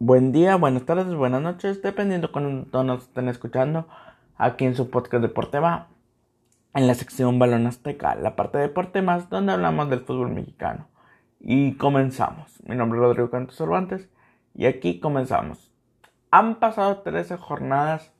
Buen día, buenas tardes, buenas noches, dependiendo cuando nos estén escuchando aquí en su podcast Deportema, en la sección Balón Azteca, la parte de deporte más donde hablamos del fútbol mexicano. Y comenzamos. Mi nombre es Rodrigo Cantos Cervantes y aquí comenzamos. Han pasado 13 jornadas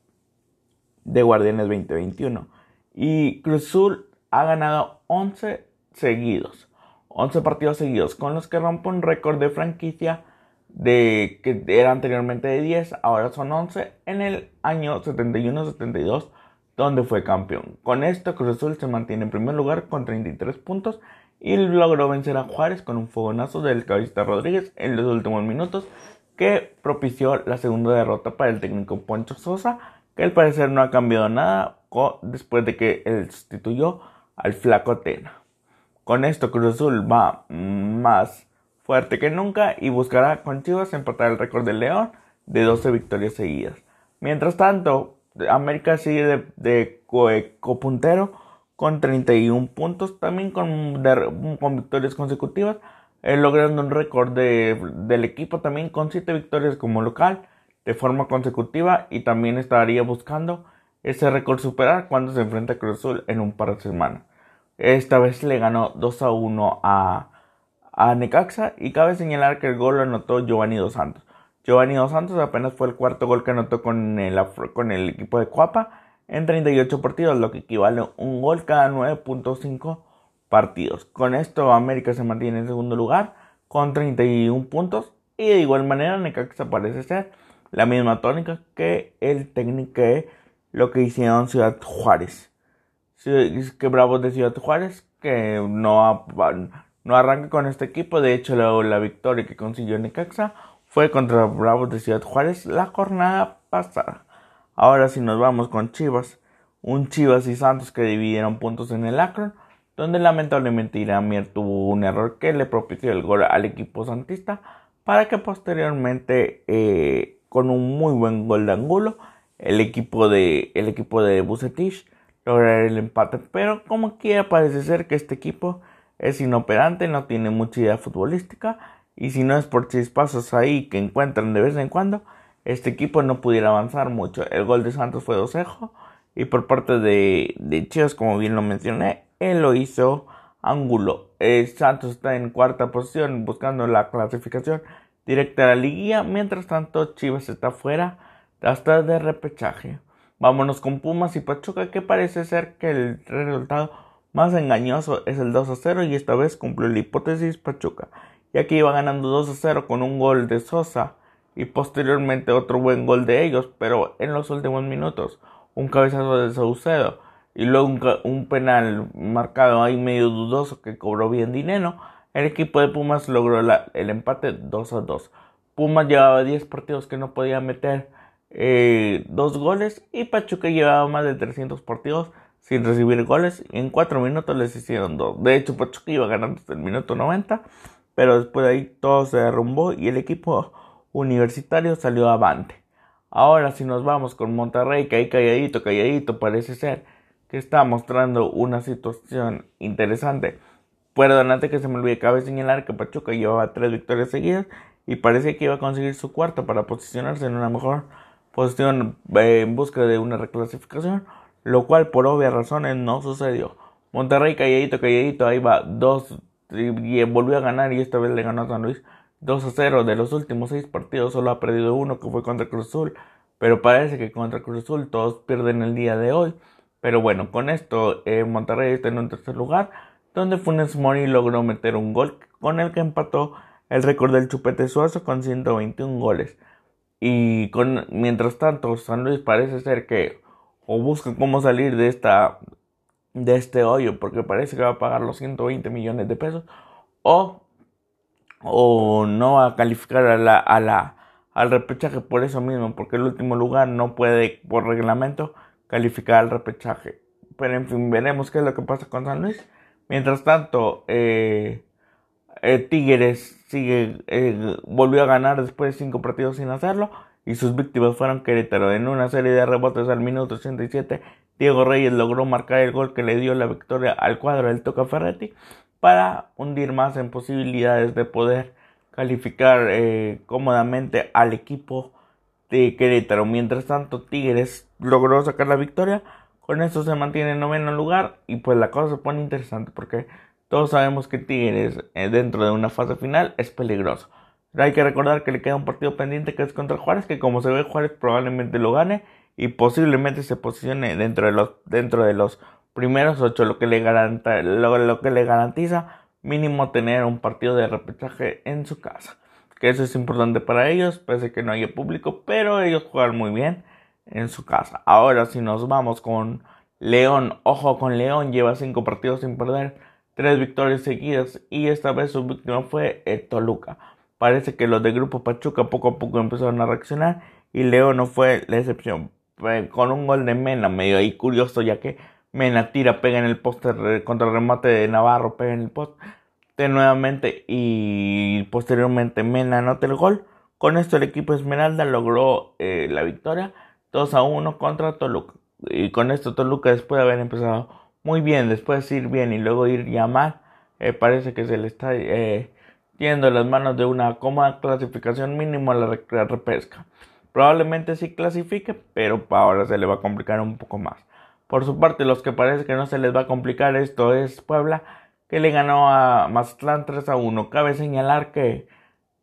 de Guardianes 2021 y Cruzul ha ganado 11 seguidos, 11 partidos seguidos, con los que rompe un récord de franquicia de que era anteriormente de 10, ahora son 11 en el año 71-72 donde fue campeón. Con esto Cruz Azul se mantiene en primer lugar con 33 puntos y logró vencer a Juárez con un fogonazo del caballista Rodríguez en los últimos minutos que propició la segunda derrota para el técnico Poncho Sosa, que al parecer no ha cambiado nada después de que él sustituyó al flaco Tena. Con esto Cruz Azul va más fuerte que nunca y buscará con Chivas empatar el récord del León de 12 victorias seguidas. Mientras tanto, América sigue de, copuntero con 31 puntos, también con, con victorias consecutivas, eh, logrando un récord del equipo también con 7 victorias como local de forma consecutiva y también estaría buscando ese récord superar cuando se enfrenta a Cruz Azul en un par de semanas. Esta vez le ganó 2 a 1 a a Necaxa y cabe señalar que el gol lo anotó Giovanni Dos Santos. Giovanni Dos Santos apenas fue el cuarto gol que anotó con el, equipo de Cuapa en 38 partidos, lo que equivale a un gol cada 9.5 partidos. Con esto América se mantiene en segundo lugar con 31 puntos y de igual manera Necaxa parece ser la misma tónica que el técnico lo que hicieron Ciudad Juárez. Que Bravos de Ciudad Juárez que no, no arranca con este equipo. De hecho, la, victoria que consiguió Necaxa fue contra Bravos de Ciudad Juárez la jornada pasada. Ahora si nos vamos con Chivas, un Chivas y Santos que dividieron puntos en el Akron, donde lamentablemente Iramier tuvo un error que le propició el gol al equipo santista para que posteriormente eh, con un muy buen gol de ángulo el equipo de el equipo de Bucetich lograra el empate, pero como quiera parece ser que este equipo es inoperante, no tiene mucha idea futbolística y si no es por chispazos ahí que encuentran de vez en cuando, este equipo no pudiera avanzar mucho. El gol de Santos fue dosejo y por parte de, Chivas, como bien lo mencioné, él lo hizo Ángulo. Santos está en cuarta posición buscando la clasificación directa a la liguilla, mientras tanto Chivas está fuera hasta de repechaje. Vámonos con Pumas y Pachuca, que parece ser que el resultado más engañoso es el 2 a 0 y esta vez cumplió la hipótesis Pachuca, ya que iba ganando 2 a 0 con un gol de Sosa y posteriormente otro buen gol de ellos, pero en los últimos minutos un cabezazo de Saucedo y luego un, penal marcado ahí medio dudoso que cobró bien dinero, el equipo de Pumas logró el empate 2 a 2. Pumas llevaba 10 partidos que no podía meter eh, dos goles y Pachuca llevaba más de 300 partidos sin recibir goles en 4 minutos les hicieron dos. De hecho, Pachuca iba ganando hasta el minuto 90, pero después de ahí todo se derrumbó y el equipo universitario salió avante. Ahora si nos vamos con Monterrey, que ahí calladito, calladito parece ser que está mostrando una situación interesante. Perdónate que se me olvide, cabe señalar que Pachuca llevaba tres victorias seguidas y parece que iba a conseguir su cuarta para posicionarse en una mejor posición eh, en busca de una reclasificación lo cual por obvias razones no sucedió. Monterrey calladito, calladito, ahí va, dos, y volvió a ganar y esta vez le ganó a San Luis 2 a 0. De los últimos seis partidos solo ha perdido uno que fue contra Cruz Azul, pero parece que contra Cruz Azul todos pierden el día de hoy. Pero bueno, con esto eh, Monterrey está en un tercer lugar, donde Funes Mori logró meter un gol con el que empató el récord del Chupete Suazo con 121 goles. Y con, mientras tanto, San Luis parece ser que o busca cómo salir de esta de este hoyo porque parece que va a pagar los 120 millones de pesos o o no va a calificar a la, a la, al repechaje por eso mismo porque el último lugar no puede por reglamento calificar al repechaje. Pero en fin veremos qué es lo que pasa con San Luis. Mientras tanto eh, eh, Tigres sigue eh, volvió a ganar después de cinco partidos sin hacerlo y sus víctimas fueron Querétaro. En una serie de rebotes al minuto 87, Diego Reyes logró marcar el gol que le dio la victoria al cuadro del Toca Ferretti para hundir más en posibilidades de poder calificar eh, cómodamente al equipo de Querétaro. Mientras tanto, Tigres logró sacar la victoria. Con eso se mantiene en noveno lugar y pues la cosa se pone interesante porque todos sabemos que Tigres eh, dentro de una fase final es peligroso. Hay que recordar que le queda un partido pendiente que es contra Juárez, que como se ve Juárez probablemente lo gane y posiblemente se posicione dentro de los, dentro de los primeros ocho, lo que le, garanta, lo, que le garantiza mínimo tener un partido de repechaje en su casa. Que eso es importante para ellos, pese que no haya público, pero ellos juegan muy bien en su casa. Ahora si nos vamos con León, ojo con León, lleva cinco partidos sin perder, tres victorias seguidas y esta vez su víctima fue Toluca. Parece que los de Grupo Pachuca poco a poco empezaron a reaccionar y León no fue la excepción. Con un gol de Mena, medio ahí curioso, ya que Mena tira, pega en el poste contra el remate de Navarro, pega en el poste nuevamente y posteriormente Mena anota el gol. Con esto el equipo Esmeralda logró eh, la victoria 2 a 1 contra Toluca. Y con esto Toluca después de haber empezado muy bien, después de ir bien y luego ir ya mal, eh, parece que se le está eh, yendo las manos de una cómoda clasificación mínimo a la repesca. Probablemente sí clasifique, pero ahora se le va a complicar un poco más. Por su parte, los que parece que no se les va a complicar esto es Puebla, que le ganó a Mazatlán 3 a 1. Cabe señalar que,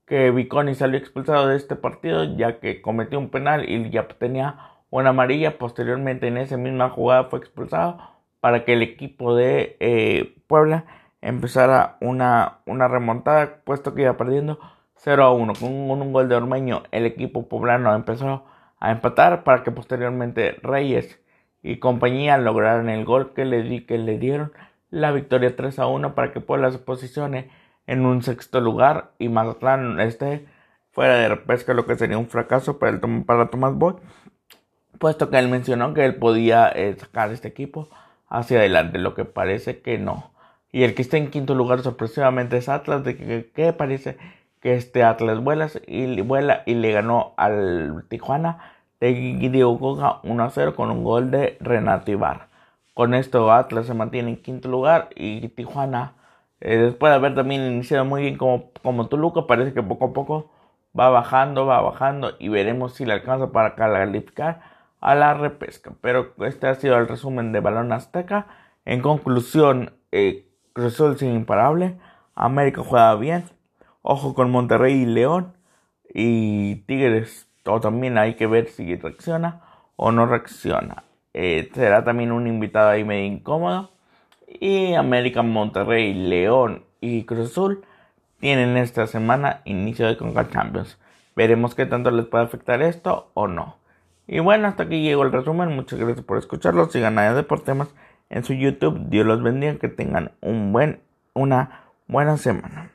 que Viconi salió expulsado de este partido ya que cometió un penal y ya tenía una amarilla. Posteriormente en esa misma jugada fue expulsado para que el equipo de eh, Puebla empezara una, una remontada, puesto que iba perdiendo 0 a 1. Con un, gol de Ormeño, el equipo poblano empezó a empatar para que posteriormente Reyes y compañía lograran el gol que le, di, que le dieron la victoria 3 a 1 para que Puebla se posicione en un sexto lugar y Mazatlán esté fuera de repesca, lo que sería un fracaso para, el, para Tomás Boy, puesto que él mencionó que él podía eh, sacar este equipo hacia adelante, lo que parece que no. Y el que está en quinto lugar sorpresivamente es Atlas, de que, parece que este Atlas vuela y, vuela y le ganó al Tijuana de Goga 1 a 0 con un gol de Renato Ibarra. Con esto Atlas se mantiene en quinto lugar y Tijuana, eh, después de haber también iniciado muy bien como, como Toluca, parece que poco a poco va bajando, va bajando y veremos si le alcanza para calificar a la repesca. Pero este ha sido el resumen de Balón Azteca. En conclusión, eh, Cruzul sin imparable, América juega bien, ojo con Monterrey y León y Tigres, o también hay que ver si reacciona o no reacciona. Eh, será también un invitado ahí medio incómodo. Y América, Monterrey, León y Cruz Azul tienen esta semana inicio de Conca Champions. Veremos qué tanto les puede afectar esto o no. Y bueno, hasta aquí llegó el resumen. Muchas gracias por escucharlo. Sigan a Deportemas en su YouTube. Dios los bendiga. Que tengan un buen, una buena semana.